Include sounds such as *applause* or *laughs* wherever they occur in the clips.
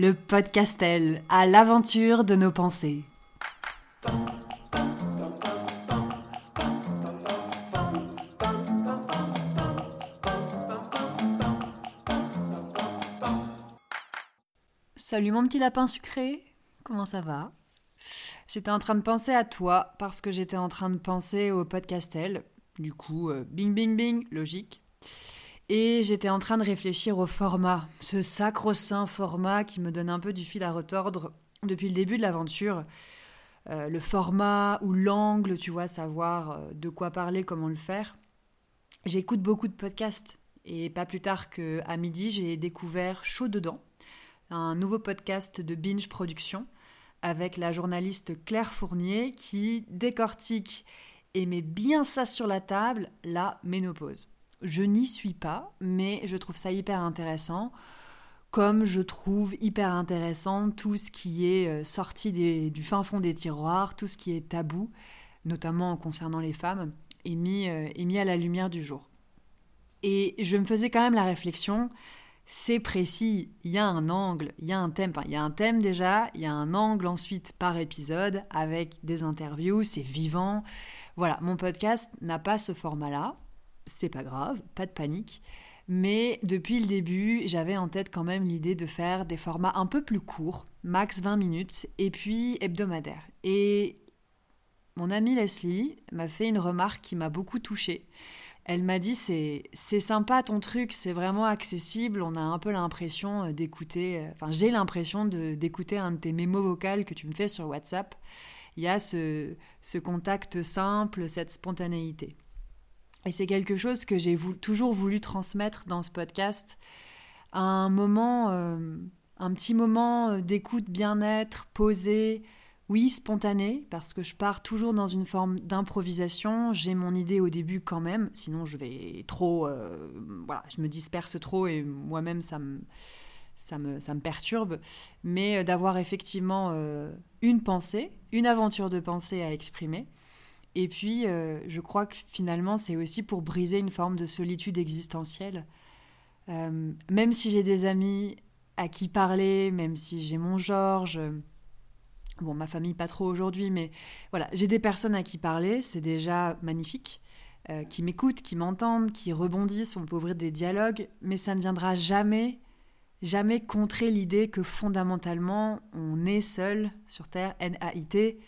le podcastel à l'aventure de nos pensées. Salut mon petit lapin sucré, comment ça va? J'étais en train de penser à toi parce que j'étais en train de penser au podcastel. Du coup, euh, bing bing bing, logique. Et j'étais en train de réfléchir au format, ce sacro-saint format qui me donne un peu du fil à retordre depuis le début de l'aventure. Euh, le format ou l'angle, tu vois, savoir euh, de quoi parler, comment le faire. J'écoute beaucoup de podcasts et pas plus tard qu'à midi, j'ai découvert Chaud dedans, un nouveau podcast de Binge Production avec la journaliste Claire Fournier qui décortique et met bien ça sur la table, la ménopause. Je n'y suis pas, mais je trouve ça hyper intéressant. Comme je trouve hyper intéressant tout ce qui est euh, sorti du fin fond des tiroirs, tout ce qui est tabou, notamment concernant les femmes, est mis, euh, est mis à la lumière du jour. Et je me faisais quand même la réflexion, c'est précis, il y a un angle, il y a un thème, il y a un thème déjà, il y a un angle ensuite par épisode avec des interviews, c'est vivant. Voilà, mon podcast n'a pas ce format-là, c'est pas grave, pas de panique. Mais depuis le début, j'avais en tête quand même l'idée de faire des formats un peu plus courts, max 20 minutes, et puis hebdomadaires. Et mon amie Leslie m'a fait une remarque qui m'a beaucoup touchée. Elle m'a dit c'est sympa ton truc, c'est vraiment accessible, on a un peu l'impression euh, d'écouter, euh, enfin j'ai l'impression d'écouter un de tes mémos vocales que tu me fais sur WhatsApp. Il y a ce, ce contact simple, cette spontanéité. Et c'est quelque chose que j'ai toujours voulu transmettre dans ce podcast. Un moment, euh, un petit moment euh, d'écoute bien-être, posé, oui, spontané, parce que je pars toujours dans une forme d'improvisation. J'ai mon idée au début quand même, sinon je vais trop. Euh, voilà, je me disperse trop et moi-même ça me, ça, me, ça me perturbe. Mais d'avoir effectivement une pensée, une aventure de pensée à exprimer et puis, euh, je crois que finalement, c'est aussi pour briser une forme de solitude existentielle. Euh, même si j'ai des amis à qui parler, même si j'ai mon Georges, bon, ma famille pas trop aujourd'hui, mais voilà, j'ai des personnes à qui parler, c'est déjà magnifique, euh, qui m'écoutent, qui m'entendent, qui rebondissent, on peut ouvrir des dialogues, mais ça ne viendra jamais, jamais contrer l'idée que fondamentalement, on est seul sur Terre, N-A-I-T,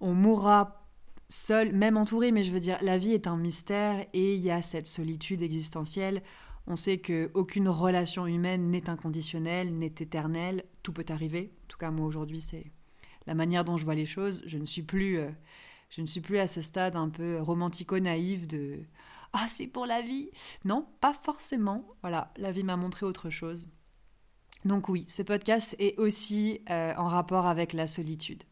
on mourra seul, même entouré, mais je veux dire, la vie est un mystère et il y a cette solitude existentielle. On sait qu'aucune relation humaine n'est inconditionnelle, n'est éternelle, tout peut arriver. En tout cas, moi aujourd'hui, c'est la manière dont je vois les choses. Je ne suis plus, euh, je ne suis plus à ce stade un peu romantico-naïf de ah c'est pour la vie. Non, pas forcément. Voilà, la vie m'a montré autre chose. Donc oui, ce podcast est aussi euh, en rapport avec la solitude.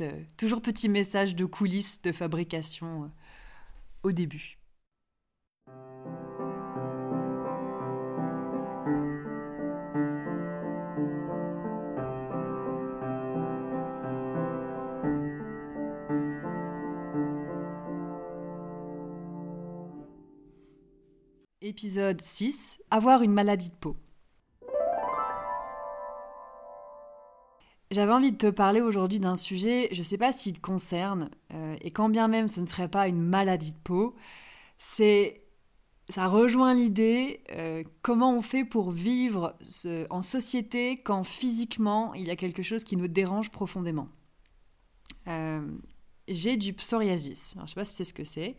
Euh, toujours petit message de coulisses de fabrication euh, au début. Épisode 6 Avoir une maladie de peau. J'avais envie de te parler aujourd'hui d'un sujet, je ne sais pas s'il te concerne, euh, et quand bien même ce ne serait pas une maladie de peau, c'est ça rejoint l'idée euh, comment on fait pour vivre en société quand physiquement il y a quelque chose qui nous dérange profondément. Euh, j'ai du psoriasis. je ne sais pas si c'est ce que c'est.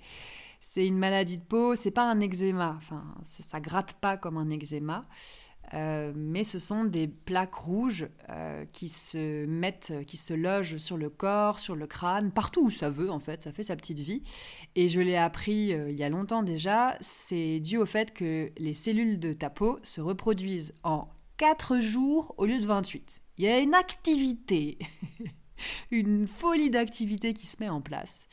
C'est une maladie de peau, c'est pas un eczéma, enfin ça gratte pas comme un eczéma. Euh, mais ce sont des plaques rouges euh, qui se mettent, qui se logent sur le corps, sur le crâne, partout où ça veut en fait, ça fait sa petite vie. Et je l'ai appris euh, il y a longtemps déjà, c'est dû au fait que les cellules de ta peau se reproduisent en 4 jours au lieu de 28. Il y a une activité, *laughs* une folie d'activité qui se met en place.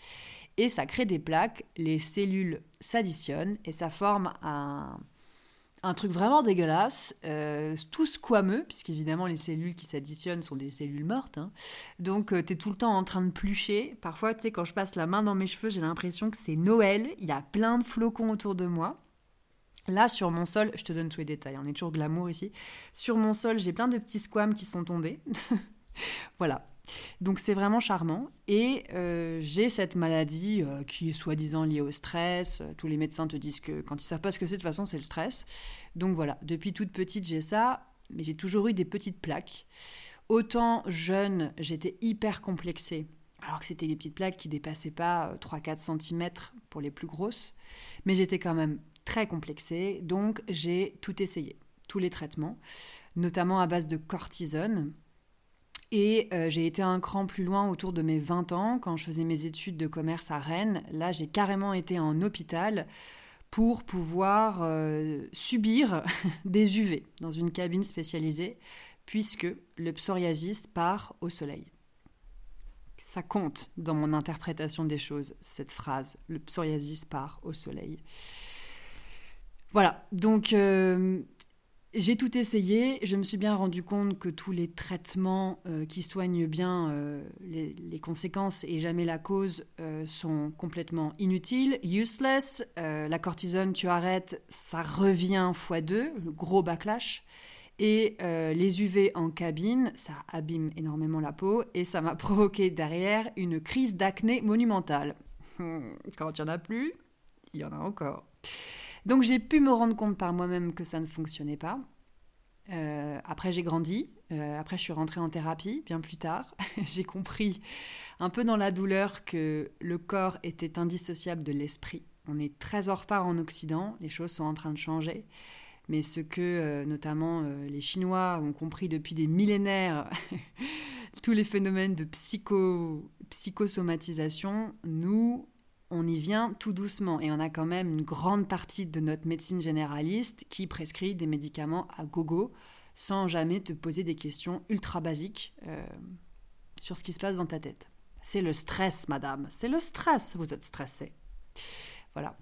Et ça crée des plaques, les cellules s'additionnent et ça forme un, un truc vraiment dégueulasse, euh, tout squameux, puisqu'évidemment les cellules qui s'additionnent sont des cellules mortes. Hein. Donc euh, tu es tout le temps en train de plucher. Parfois, tu sais, quand je passe la main dans mes cheveux, j'ai l'impression que c'est Noël. Il y a plein de flocons autour de moi. Là, sur mon sol, je te donne tous les détails, on est toujours glamour ici. Sur mon sol, j'ai plein de petits squames qui sont tombés. *laughs* voilà. Donc c'est vraiment charmant. Et euh, j'ai cette maladie euh, qui est soi-disant liée au stress. Tous les médecins te disent que quand ils savent pas ce que c'est, de toute façon, c'est le stress. Donc voilà, depuis toute petite, j'ai ça. Mais j'ai toujours eu des petites plaques. Autant jeune, j'étais hyper complexée alors que c'était des petites plaques qui dépassaient pas 3-4 cm pour les plus grosses, mais j'étais quand même très complexée, donc j'ai tout essayé, tous les traitements, notamment à base de cortisone. Et euh, j'ai été un cran plus loin autour de mes 20 ans, quand je faisais mes études de commerce à Rennes. Là, j'ai carrément été en hôpital pour pouvoir euh, subir *laughs* des UV dans une cabine spécialisée, puisque le psoriasis part au soleil. Ça compte dans mon interprétation des choses, cette phrase, le psoriasis part au soleil. Voilà, donc euh, j'ai tout essayé. Je me suis bien rendu compte que tous les traitements euh, qui soignent bien euh, les, conséquences et jamais la cause sont complètement inutiles, useless. la cortisone, tu arrêtes, ça revient x2, le gros backlash. Et les UV en cabine, ça abîme énormément la peau et ça m'a *laughs* provoqué derrière une crise d'acné monumentale. Quand il n'y en a plus, il y en a encore. Donc j'ai pu me rendre compte par moi-même que ça ne fonctionnait pas. Euh, après j'ai grandi, euh, après je suis rentrée en thérapie bien plus tard. *laughs* j'ai compris un peu dans la douleur que le corps était indissociable de l'esprit. On est très en retard en Occident, les choses sont en train de changer. Mais ce que euh, notamment les Chinois ont compris depuis des millénaires, *laughs* tous les phénomènes de psycho, psychosomatisation, nous, on y vient tout doucement et on a quand même une grande partie de notre médecine généraliste qui prescrit des médicaments à gogo sans jamais te poser des questions ultra basiques euh, sur ce qui se passe dans ta tête. C'est le stress, madame, c'est le stress, vous êtes stressé. Voilà.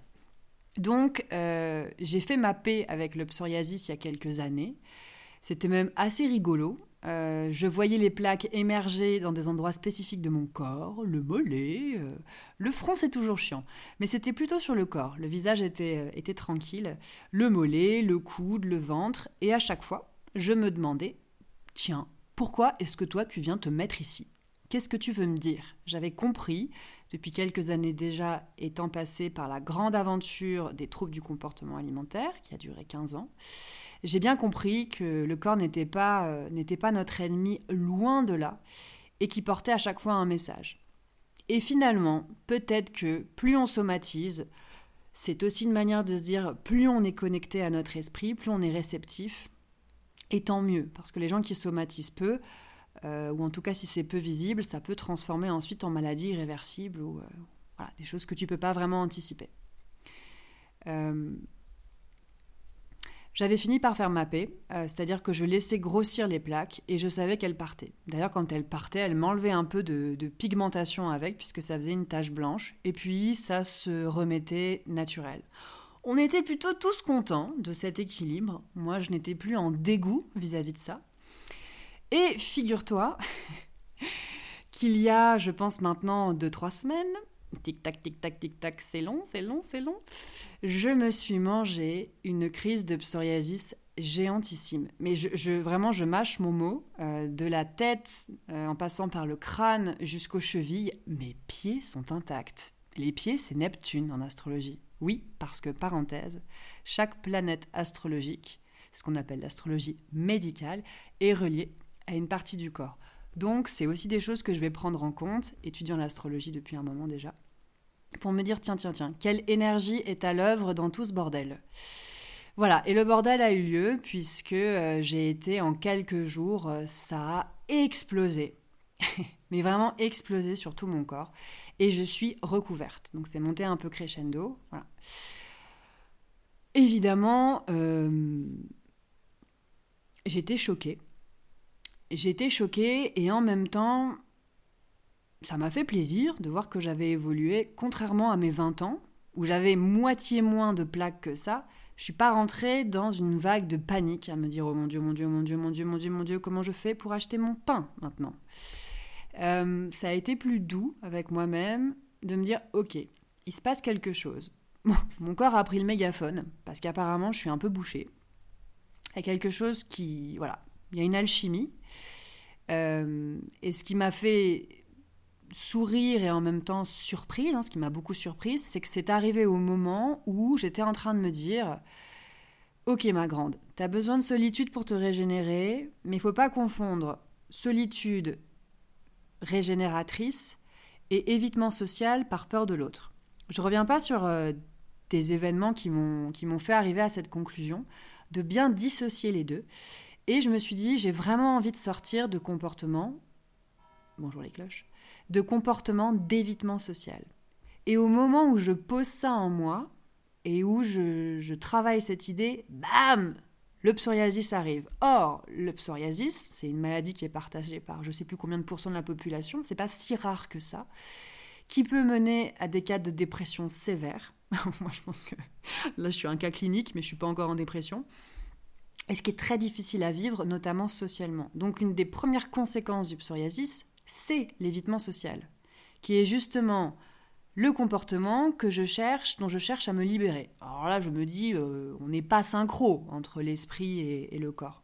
Donc, euh, j'ai fait ma paix avec le psoriasis il y a quelques années. C'était même assez rigolo. Euh, je voyais les plaques émerger dans des endroits spécifiques de mon corps, le mollet, euh, le front c'est toujours chiant, mais c'était plutôt sur le corps, le visage était, euh, était tranquille, le mollet, le coude, le ventre, et à chaque fois, je me demandais, tiens, pourquoi est-ce que toi tu viens te mettre ici? Qu'est-ce que tu veux me dire? J'avais compris, depuis quelques années déjà, étant passé par la grande aventure des troubles du comportement alimentaire, qui a duré 15 ans, j'ai bien compris que le corps n'était pas, euh, pas notre ennemi, loin de là, et qui portait à chaque fois un message. Et finalement, peut-être que plus on somatise, c'est aussi une manière de se dire plus on est connecté à notre esprit, plus on est réceptif, et tant mieux, parce que les gens qui somatisent peu, euh, ou en tout cas si c'est peu visible, ça peut transformer ensuite en maladie irréversible ou euh, des choses que tu peux pas vraiment anticiper. J'avais fini par faire ma paix, euh, c'est-à-dire que je laissais grossir les plaques et je savais qu'elles partaient. D'ailleurs, quand elles partaient, elles m'enlevaient un peu de, pigmentation avec, puisque ça faisait une tache blanche, et puis ça se remettait naturel. On était plutôt tous contents de cet équilibre. Moi, je n'étais plus en dégoût vis-à-vis de ça. Et figure-toi *laughs* qu'il y a, je pense maintenant, deux, trois semaines, tic-tac, tic-tac, tic-tac, c'est long, c'est long, c'est long. Je me suis mangé une crise de psoriasis géantissime. Mais je, vraiment, je mâche mon mot, euh, de la tête euh, en passant par le crâne jusqu'aux chevilles, mes pieds sont intacts. Les pieds, c'est Neptune en astrologie. Oui, parce que, parenthèse, chaque planète astrologique, ce qu'on appelle l'astrologie médicale, est reliée à une partie du corps. Donc c'est aussi des choses que je vais prendre en compte, étudiant l'astrologie depuis un moment déjà, pour me dire tiens, tiens, tiens, quelle énergie est à l'œuvre dans tout ce bordel? Voilà, et le bordel a eu lieu puisque euh, j'ai été en quelques jours, euh, ça a explosé. *laughs* Mais vraiment explosé sur tout mon corps. Et je suis recouverte. Donc c'est monté un peu crescendo. Voilà. Évidemment, euh, j'étais choquée j'étais choquée et en même temps, ça m'a fait plaisir de voir que j'avais évolué, contrairement à mes 20 ans, où j'avais moitié moins de plaques que ça. Je suis pas rentrée dans une vague de panique à me dire oh mon dieu, mon dieu, mon dieu, mon dieu, mon dieu, mon dieu, comment je fais pour acheter mon pain maintenant? Euh, ça a été plus doux avec moi-même de me dire ok, il se passe quelque chose. *laughs* mon corps a pris le mégaphone, parce qu'apparemment je suis un peu bouchée. Il y a quelque chose qui... Voilà, il y a une alchimie. Euh, et ce qui m'a fait sourire et en même temps surprise, hein, ce qui m'a beaucoup surprise, c'est que c'est arrivé au moment où j'étais en train de me dire Ok, ma grande, tu as besoin de solitude pour te régénérer, mais il faut pas confondre solitude régénératrice et évitement social par peur de l'autre. Je reviens pas sur euh, des événements qui m'ont fait arriver à cette conclusion, de bien dissocier les deux. Et je me suis dit, j'ai vraiment envie de sortir de comportements, bonjour les cloches, de comportements d'évitement social. Et au moment où je pose ça en moi, et où je, travaille cette idée, bam le psoriasis arrive. Or, le psoriasis, c'est une maladie qui est partagée par je ne sais plus combien de pourcents de la population, c'est pas si rare que ça, qui peut mener à des cas de dépression sévère. *laughs* Moi, je pense que là, je suis un cas clinique, mais je suis pas encore en dépression. Et ce qui est très difficile à vivre, notamment socialement. Donc, une des premières conséquences du psoriasis, c'est l'évitement social, qui est justement le comportement que je cherche, dont je cherche à me libérer. Alors là, je me dis, euh, on n'est pas synchro entre l'esprit et le corps.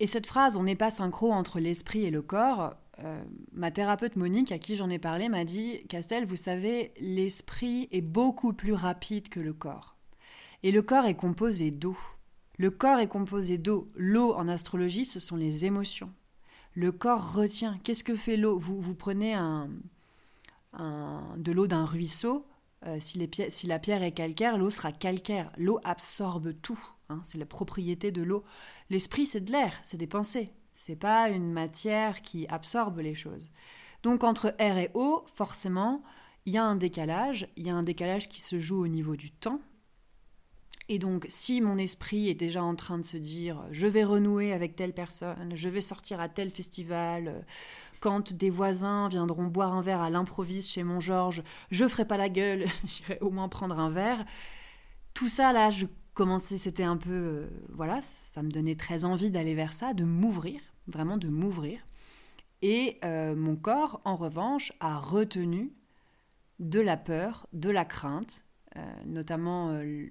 Et cette phrase, on n'est pas synchro entre l'esprit et le corps, euh, ma thérapeute Monique, à qui j'en ai parlé, m'a dit Castel, vous savez, l'esprit est beaucoup plus rapide que le corps. Et le corps est composé d'eau. Le corps est composé d'eau. L'eau en astrologie, ce sont les émotions. Le corps retient. Qu'est-ce que fait l'eau? Vous, vous prenez un, de l'eau d'un ruisseau. Euh, si, si la pierre est calcaire, l'eau sera calcaire. L'eau absorbe tout. Hein, c'est la propriété de l'eau. L'esprit, c'est de l'air, c'est des pensées. C'est pas une matière qui absorbe les choses. Donc entre air et eau, forcément, il y a un décalage. Il y a un décalage qui se joue au niveau du temps. Et donc, si mon esprit est déjà en train de se dire je vais renouer avec telle personne, je vais sortir à tel festival, quand des voisins viendront boire un verre à l'improviste chez mon Georges, je ferai pas la gueule, *laughs* j'irai au moins prendre un verre. Tout ça, là, je commençais, c'était un peu, euh, voilà, ça me donnait très envie d'aller vers ça, de m'ouvrir, vraiment de m'ouvrir. Et euh, mon corps, en revanche, a retenu de la peur, de la crainte, euh, notamment le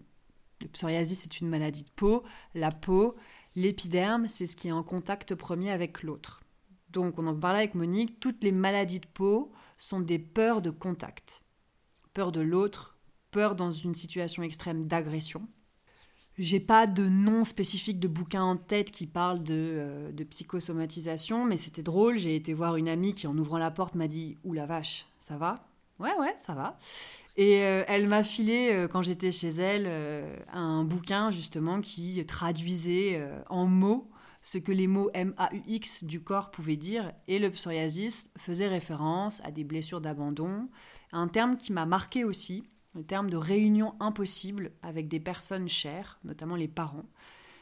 psoriasis, c'est une maladie de peau. La peau, l'épiderme, c'est ce qui est en contact premier avec l'autre. Donc, on en parlait avec Monique, toutes les maladies de peau sont des peurs de contact. Peur de l'autre, peur dans une situation extrême d'agression. J'ai pas de nom spécifique de bouquin en tête qui parle de, euh, de psychosomatisation, mais c'était drôle. J'ai été voir une amie qui, en ouvrant la porte, m'a dit Ouh la vache, ça va? Ouais, ouais, ça va. Et euh, elle m'a filé, euh, quand j'étais chez elle, un bouquin justement qui traduisait en mots ce que les mots M-A-U-X du corps pouvaient dire. Et le psoriasis faisait référence à des blessures d'abandon, un terme qui m'a marqué aussi le terme de réunion impossible avec des personnes chères, notamment les parents.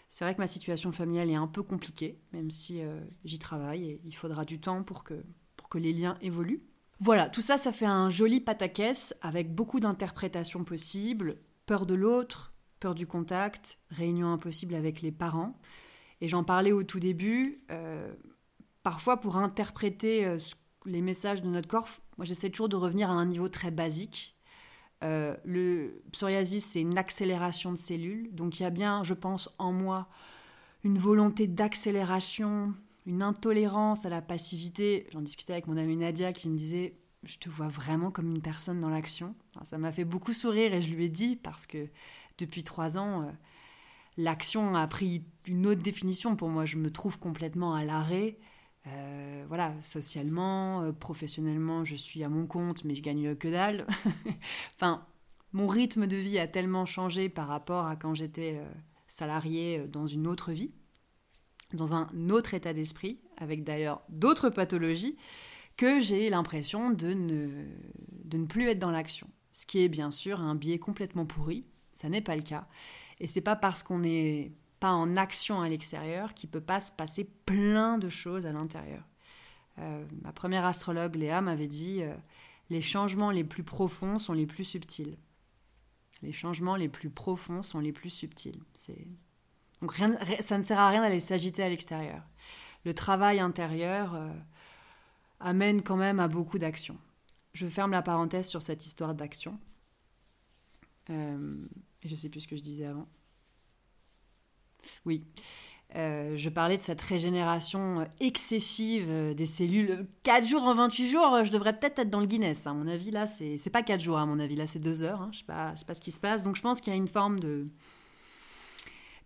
C'est vrai que ma situation familiale est un peu compliquée, même si euh, j'y travaille et il faudra du temps pour que, pour que les liens évoluent. Voilà, tout ça, ça fait un joli pataquès avec beaucoup d'interprétations possibles. Peur de l'autre, peur du contact, réunion impossible avec les parents. Et j'en parlais au tout début. Euh, parfois, pour interpréter euh, les messages de notre corps, moi j'essaie toujours de revenir à un niveau très basique euh, le psoriasis, c'est une accélération de cellules. Donc il y a bien, je pense, en moi une volonté d'accélération, une intolérance à la passivité. J'en discutais avec mon amie Nadia qui me disait Je te vois vraiment comme une personne dans l'action. ça m'a fait beaucoup sourire et je lui ai dit parce que depuis trois ans, euh, l'action a pris une autre définition pour moi. Je me trouve complètement à l'arrêt. Euh, voilà, socialement, euh, professionnellement, je suis à mon compte, mais je gagne que dalle. *laughs* enfin, mon rythme de vie a tellement changé par rapport à quand j'étais euh, salarié dans une autre vie, dans un autre état d'esprit, avec d'ailleurs d'autres pathologies, que j'ai l'impression de ne, de ne plus être dans l'action. Ce qui est bien sûr un biais complètement pourri, ça n'est pas le cas. Et c'est pas parce qu'on n'est pas en action à l'extérieur qu'il peut pas se passer plein de choses à l'intérieur. Euh, ma première astrologue, Léa, m'avait dit euh, les changements les plus profonds sont les plus subtils. Les changements les plus profonds sont les plus subtils. Donc rien, ça ne sert à rien d'aller s'agiter à l'extérieur. Le travail intérieur euh, amène quand même à beaucoup d'actions. Je ferme la parenthèse sur cette histoire d'action. Je ne sais plus ce que je disais avant. Oui. Euh, je parlais de cette régénération excessive des cellules. 4 jours en 28 jours, je devrais peut-être être dans le Guinness. À mon avis, là, c'est pas 4 jours, à mon avis. Là, c'est 2 heures. Hein. Je sais pas, sais pas ce qui se passe. Donc, je pense qu'il y a une forme de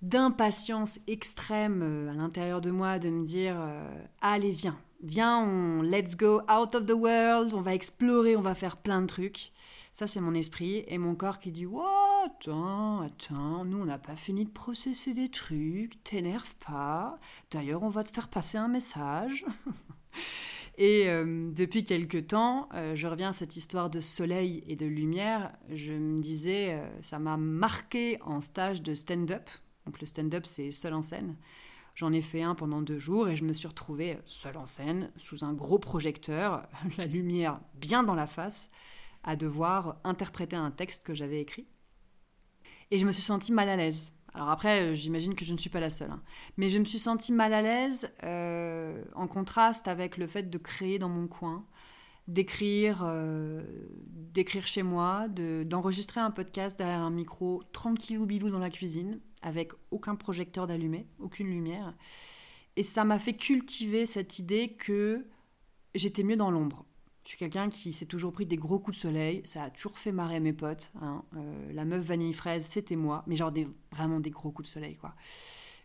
d'impatience extrême euh, à l'intérieur de moi de me dire euh, allez viens viens on let's go out of the world on va explorer on va faire plein de trucs ça c'est mon esprit et mon corps qui dit attends attends nous on n'a pas fini de processer des trucs t'énerve pas d'ailleurs on va te faire passer un message *laughs* Et euh, depuis quelque temps, je reviens à cette histoire de soleil et de lumière. Je me disais, ça m'a marqué en stage de stand-up. Donc le stand-up, c'est seul en scène. J'en ai fait un pendant deux jours et je me suis retrouvée seule en scène, sous un gros projecteur, *laughs* la lumière bien dans la face, à devoir interpréter un texte que j'avais écrit. Et je me suis sentie mal à l'aise. Alors après, euh, j'imagine que je ne suis pas la seule. Hein. Mais je me suis sentie mal à l'aise euh, en contraste avec le fait de créer dans mon coin, d'écrire euh, d'écrire chez moi, d'enregistrer un podcast derrière un micro tranquillou bilou dans la cuisine, avec aucun projecteur d'allumé, aucune lumière. Et ça m'a fait cultiver cette idée que j'étais mieux dans l'ombre. Je suis quelqu'un qui s'est toujours pris des gros coups de soleil, ça a toujours fait marrer mes potes. Hein. Euh, la meuf vanille fraise, c'était moi, mais genre des, vraiment des gros coups de soleil, quoi.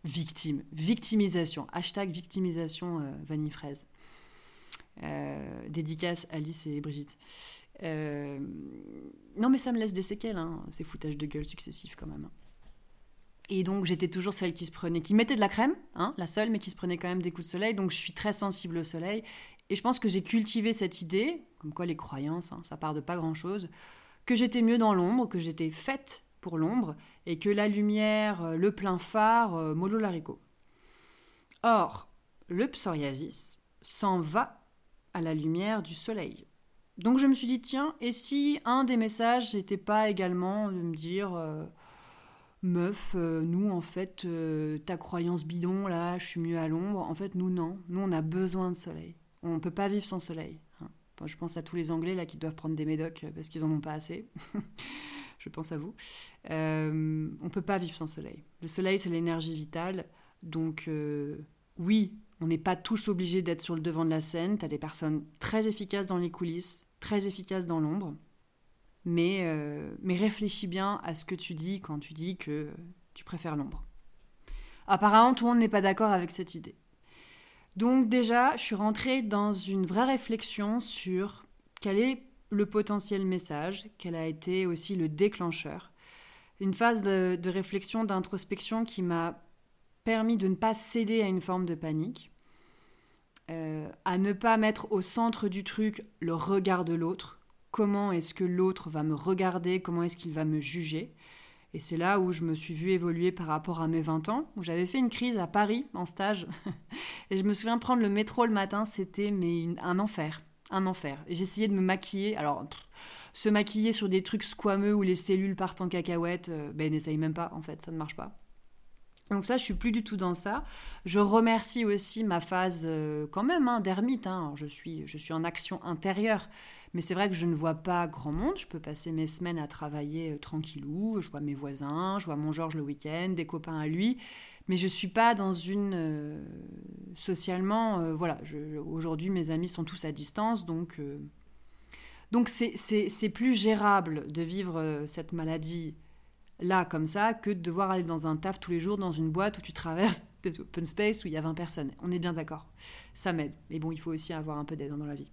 Victime, victimisation, hashtag victimisation euh, vanille fraise. Euh, dédicace Alice et Brigitte. non, mais ça me laisse des séquelles, hein, ces foutages de gueule successifs quand même. Hein. Et donc j'étais toujours celle qui se prenait, qui mettait de la crème, hein, la seule, mais qui se prenait quand même des coups de soleil. Donc je suis très sensible au soleil. Et je pense que j'ai cultivé cette idée, comme quoi les croyances, hein, ça part de pas grand-chose, que j'étais mieux dans l'ombre, que j'étais faite pour l'ombre, et que la lumière, euh, le plein phare, euh, mollo. Or, le psoriasis s'en va à la lumière du soleil. Donc je me suis dit, tiens, et si un des messages n'était pas également de me dire... Euh, meuf, euh, nous en fait, euh, ta croyance bidon, là, je suis mieux à l'ombre. En fait, nous non. Nous, on a besoin de soleil. On ne peut pas vivre sans soleil. Hein. je pense à tous les Anglais là qui doivent prendre des médocs euh, parce qu'ils en ont pas assez. *laughs* je pense à vous. On peut pas vivre sans soleil. Le soleil, c'est l'énergie vitale. Donc, oui, on n'est pas tous obligés d'être sur le devant de la scène. Tu as des personnes très efficaces dans les coulisses, très efficaces dans l'ombre. Mais, euh, mais réfléchis bien à ce que tu dis quand tu dis que tu préfères l'ombre. Apparemment, tout le monde n'est pas d'accord avec cette idée. Donc déjà, je suis rentrée dans une vraie réflexion sur quel est le potentiel message, quel a été aussi le déclencheur. Une phase de, réflexion, d'introspection qui m'a permis de ne pas céder à une forme de panique, euh, à ne pas mettre au centre du truc le regard de l'autre, comment est-ce que l'autre va me regarder, comment est-ce qu'il va me juger. Et c'est là où je me suis vue évoluer par rapport à mes 20 ans, où j'avais fait une crise à Paris en stage. *laughs* et je me souviens prendre le métro le matin, c'était mais un enfer, un enfer. J'essayais de me maquiller. Alors, se maquiller sur des trucs squameux où les cellules partent en cacahuète, euh, ben n'essaye même pas en fait, ça ne marche pas. Donc ça, je suis plus du tout dans ça. Je remercie aussi ma phase euh, quand même hein, d'ermite. Hein. Je, suis, je suis en action intérieure. Mais c'est vrai que je ne vois pas grand monde. Je peux passer mes semaines à travailler euh, tranquillou. Je vois mes voisins, je vois mon Georges le week-end, des copains à lui. Mais je ne suis pas dans une. Euh, socialement, euh, voilà. Aujourd'hui, mes amis sont tous à distance. Donc. donc c'est plus gérable de vivre cette maladie là comme ça que de devoir aller dans un taf tous les jours dans une boîte où tu traverses *laughs* des open space où il y a 20 personnes. On est bien d'accord. Ça m'aide. Mais bon, il faut aussi avoir un peu d'aide dans la vie.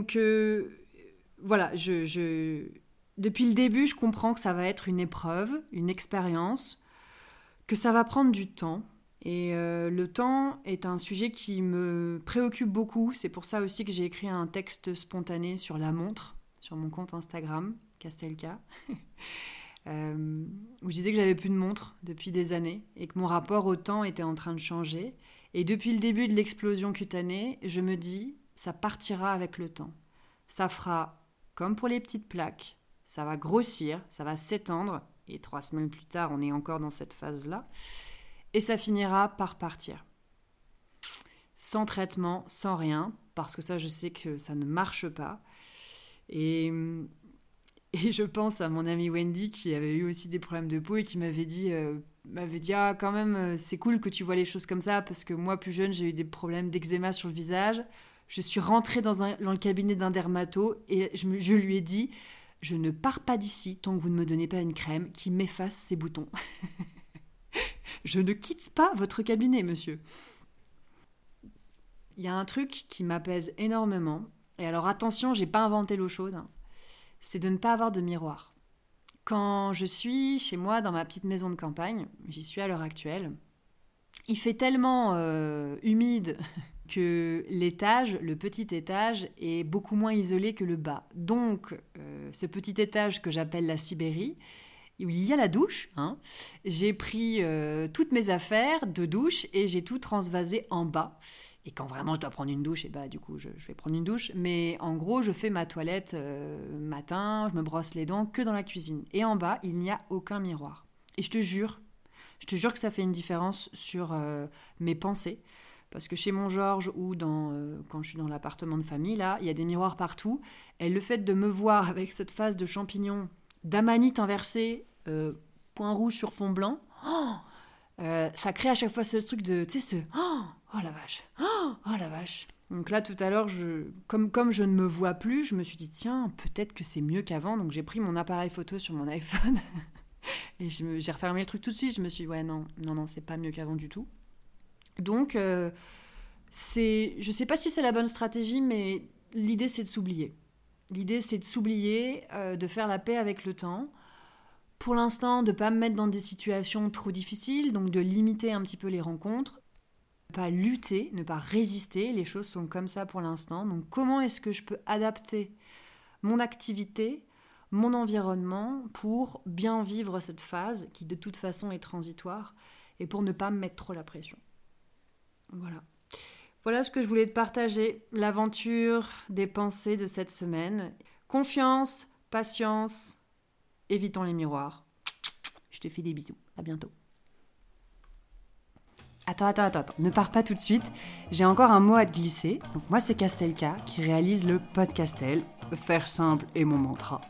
Donc euh, voilà, je, depuis le début, je comprends que ça va être une épreuve, une expérience, que ça va prendre du temps. Et euh, le temps est un sujet qui me préoccupe beaucoup. C'est pour ça aussi que j'ai écrit un texte spontané sur la montre, sur mon compte Instagram, Castelka, *laughs* euh, où je disais que j'avais plus de montre depuis des années et que mon rapport au temps était en train de changer. Et depuis le début de l'explosion cutanée, je me dis, ça partira avec le temps. Ça fera comme pour les petites plaques, ça va grossir, ça va s'étendre, et trois semaines plus tard, on est encore dans cette phase-là, et ça finira par partir. Sans traitement, sans rien, parce que ça, je sais que ça ne marche pas. Et, *laughs* je pense à mon amie Wendy qui avait eu aussi des problèmes de peau et qui m'avait dit, euh, m'avait dit ah quand même euh, c'est cool que tu vois les choses comme ça parce que moi plus jeune j'ai eu des problèmes d'eczéma sur le visage. Je suis rentrée dans, le cabinet d'un dermato et je, je lui ai dit je ne pars pas d'ici tant que vous ne me donnez pas une crème qui m'efface ces boutons. *laughs* je ne quitte pas votre cabinet, monsieur. Il y a un truc qui m'apaise énormément. Et alors attention, j'ai pas inventé l'eau chaude. Hein. C'est de ne pas avoir de miroir. Quand je suis chez moi dans ma petite maison de campagne, j'y suis à l'heure actuelle, il fait tellement euh, humide que l'étage, le petit étage, est beaucoup moins isolé que le bas. Donc, euh, ce petit étage que j'appelle la Sibérie, où il y a la douche, hein, j'ai pris euh, toutes mes affaires de douche et j'ai tout transvasé en bas. Et quand vraiment je dois prendre une douche, et bah du coup je, vais prendre une douche. Mais en gros, je fais ma toilette euh, matin, je me brosse les dents que dans la cuisine. Et en bas, il n'y a aucun miroir. Et je te jure, je te jure que ça fait une différence sur mes pensées. Parce que chez mon Georges ou dans, euh, quand je suis dans l'appartement de famille, là, il y a des miroirs partout. Et le fait de me voir avec cette face de champignon, d'amanite inversée, euh, point rouge sur fond blanc, oh, euh, ça crée à chaque fois ce truc de, tu sais, ce oh, oh, la vache, oh, oh, la vache. Donc là, tout à l'heure, je, comme, comme je ne me vois plus, je me suis dit, tiens, peut-être que c'est mieux qu'avant. Donc j'ai pris mon appareil photo sur mon *laughs* iPhone et j'ai refermé le truc tout de suite. Je me suis dit, ouais, non, non, non, c'est pas mieux qu'avant du tout. Donc, euh, c'est, je ne sais pas si c'est la bonne stratégie, mais l'idée c'est de s'oublier. L'idée c'est de s'oublier, euh, de faire la paix avec le temps. Pour l'instant, de ne pas me mettre dans des situations trop difficiles, donc de limiter un petit peu les rencontres. Ne pas lutter, ne pas résister, les choses sont comme ça pour l'instant. Donc comment est-ce que je peux adapter mon activité, mon environnement pour bien vivre cette phase qui de toute façon est transitoire et pour ne pas me mettre trop la pression? Voilà. Voilà ce que je voulais te partager, l'aventure des pensées de cette semaine. Confiance, patience, évitons les miroirs. Je te fais des bisous. À bientôt. Attends, attends, attends, attends, ne pars pas tout de suite. J'ai encore un mot à te glisser. Moi, c'est Castelka qui réalise le podcastel. Faire simple est mon mantra.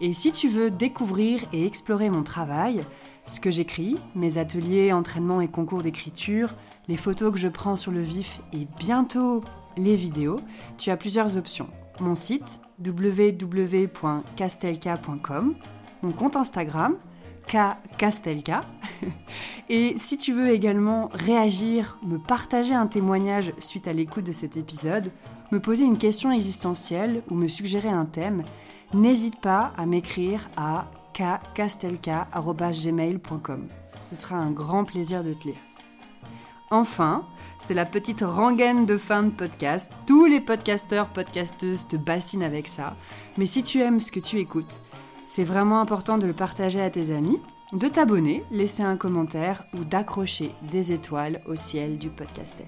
Et si tu veux découvrir et explorer mon travail, ce que j'écris, mes ateliers, entraînements et concours d'écriture, les photos que je prends sur le vif et bientôt les vidéos, tu as plusieurs options. Mon site www.castelka.com, mon compte Instagram kcastelka. *laughs* et si tu veux également réagir, me partager un témoignage suite à l'écoute de cet épisode, me poser une question existentielle ou me suggérer un thème, n'hésite pas à m'écrire à kkastelka.gmail.com. Ce sera un grand plaisir de te lire. Enfin, c'est la petite rengaine de fin de podcast. Tous les podcasteurs, podcasteuses te bassinent avec ça. Mais si tu aimes ce que tu écoutes, c'est vraiment important de le partager à tes amis, de t'abonner, laisser un commentaire ou d'accrocher des étoiles au ciel du podcastel.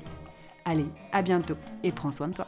Allez, à bientôt et prends soin de toi.